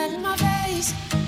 in my face.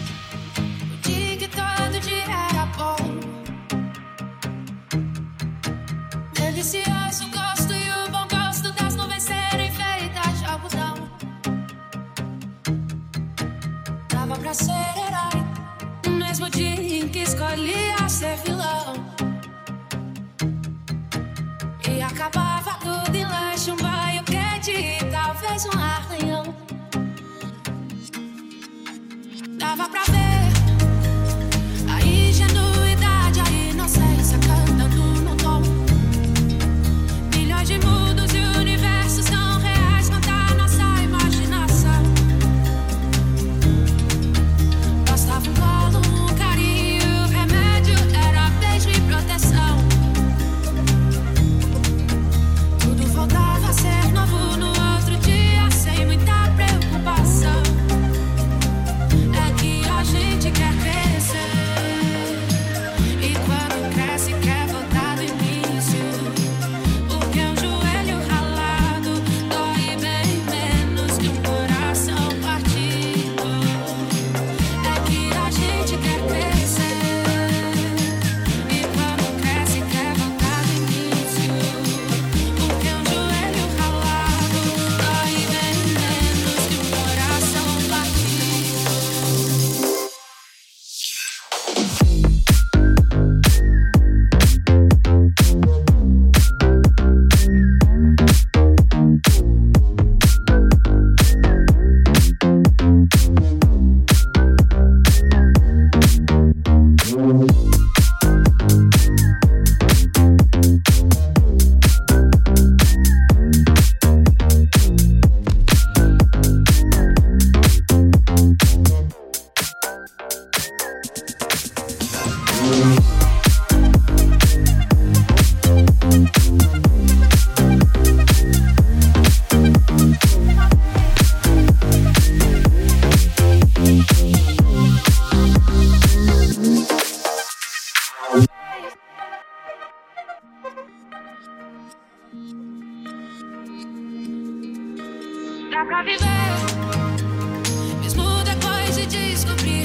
tiver. Mesmo depois de descobrir.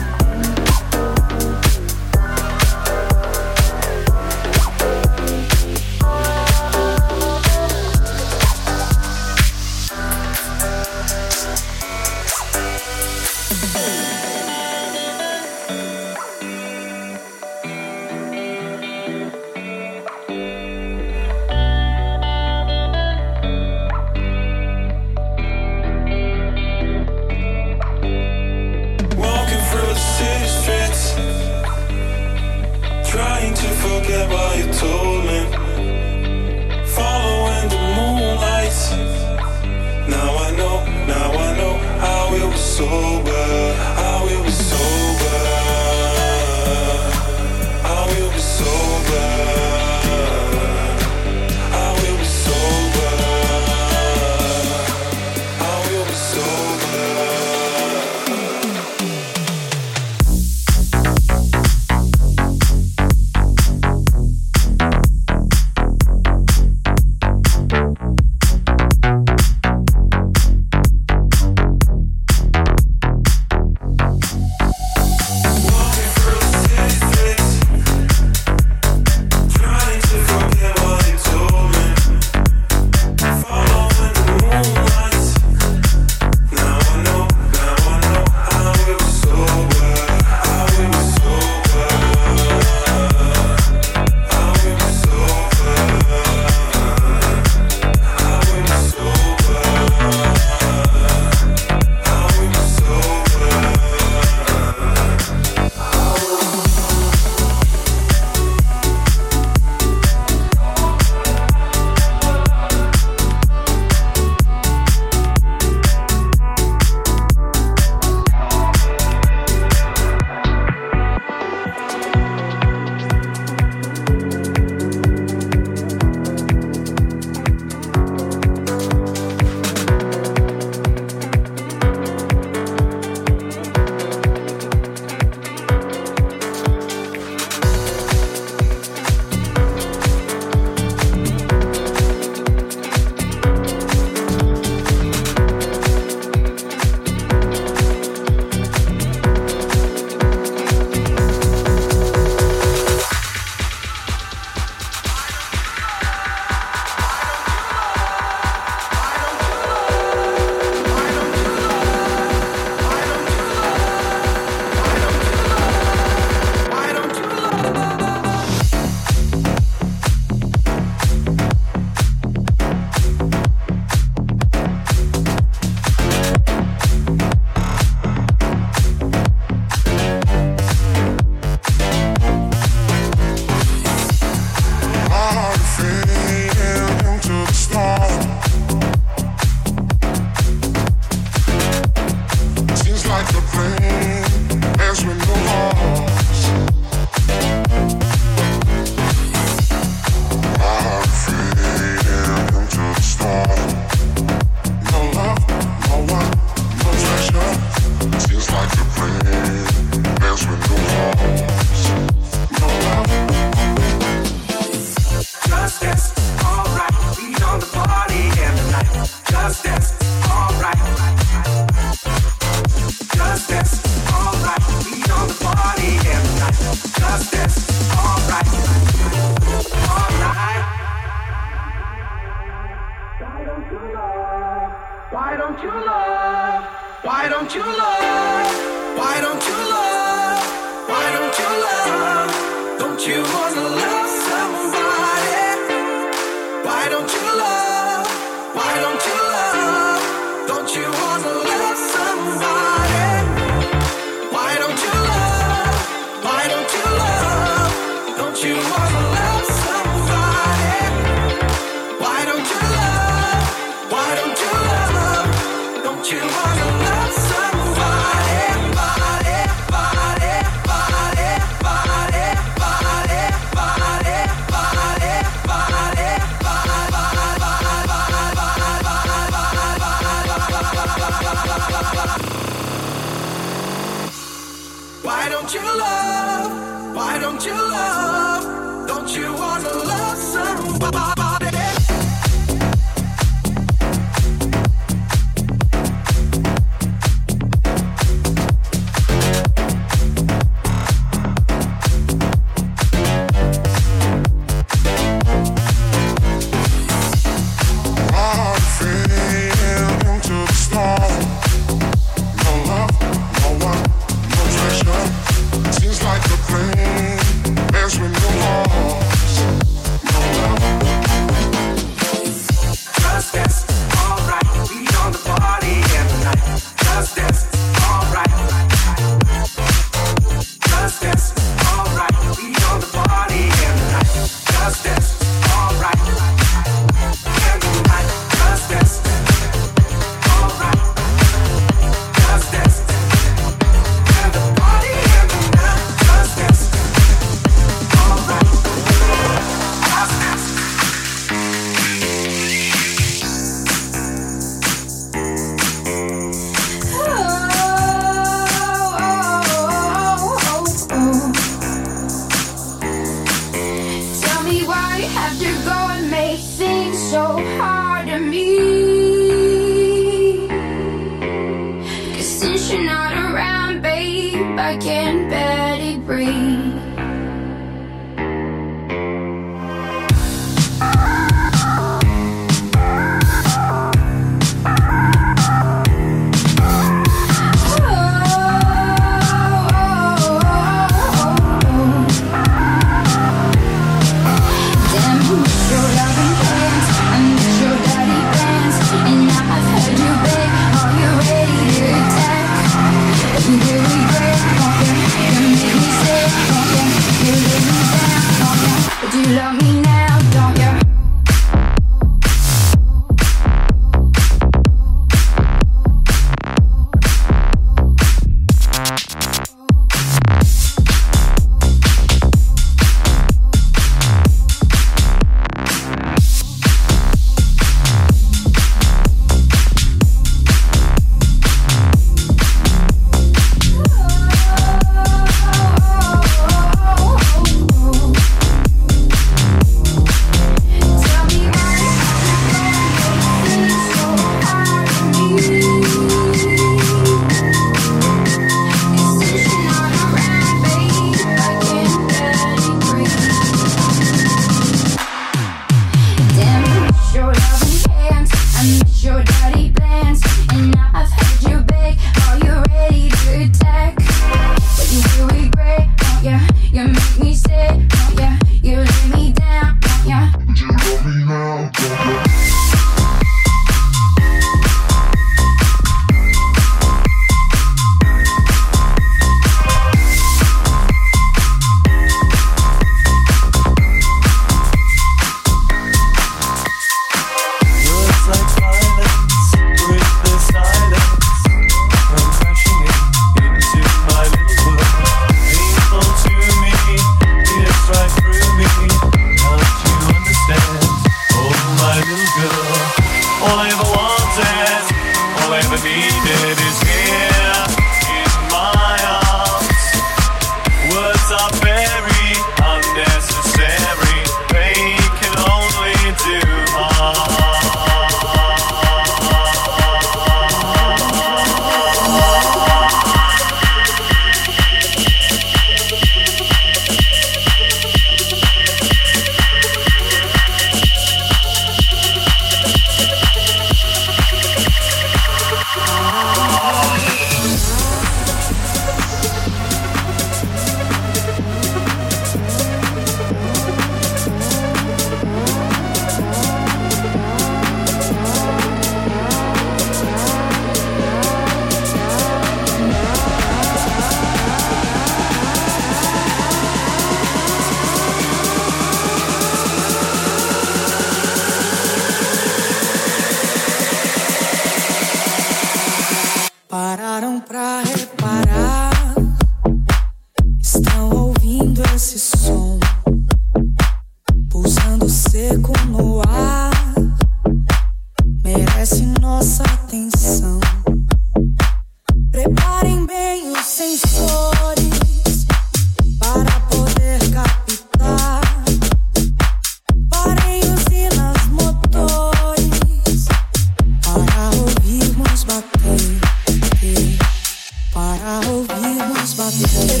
love you.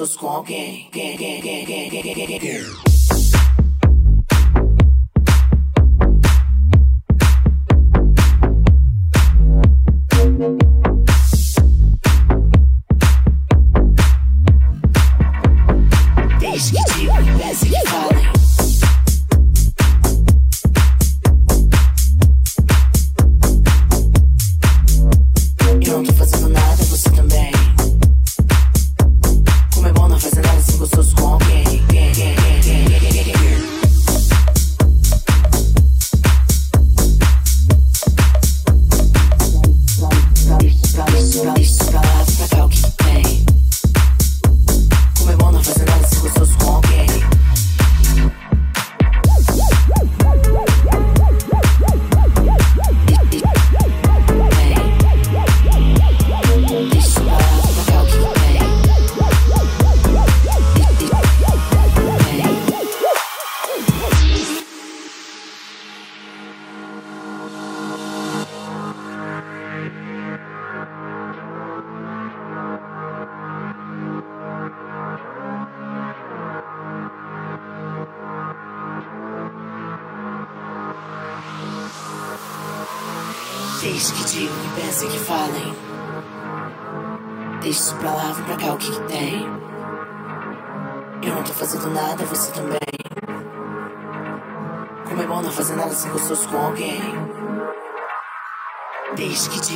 laços com alguém. Quem, quem, quem.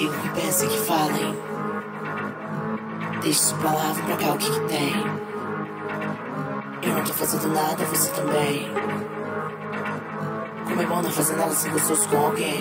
digam o que pensem, que falem. Deixe sua palavra pra cá, o que, que tem? Eu não tô fazendo nada, você também. Como é bom não fazer nada sem gostoso com alguém.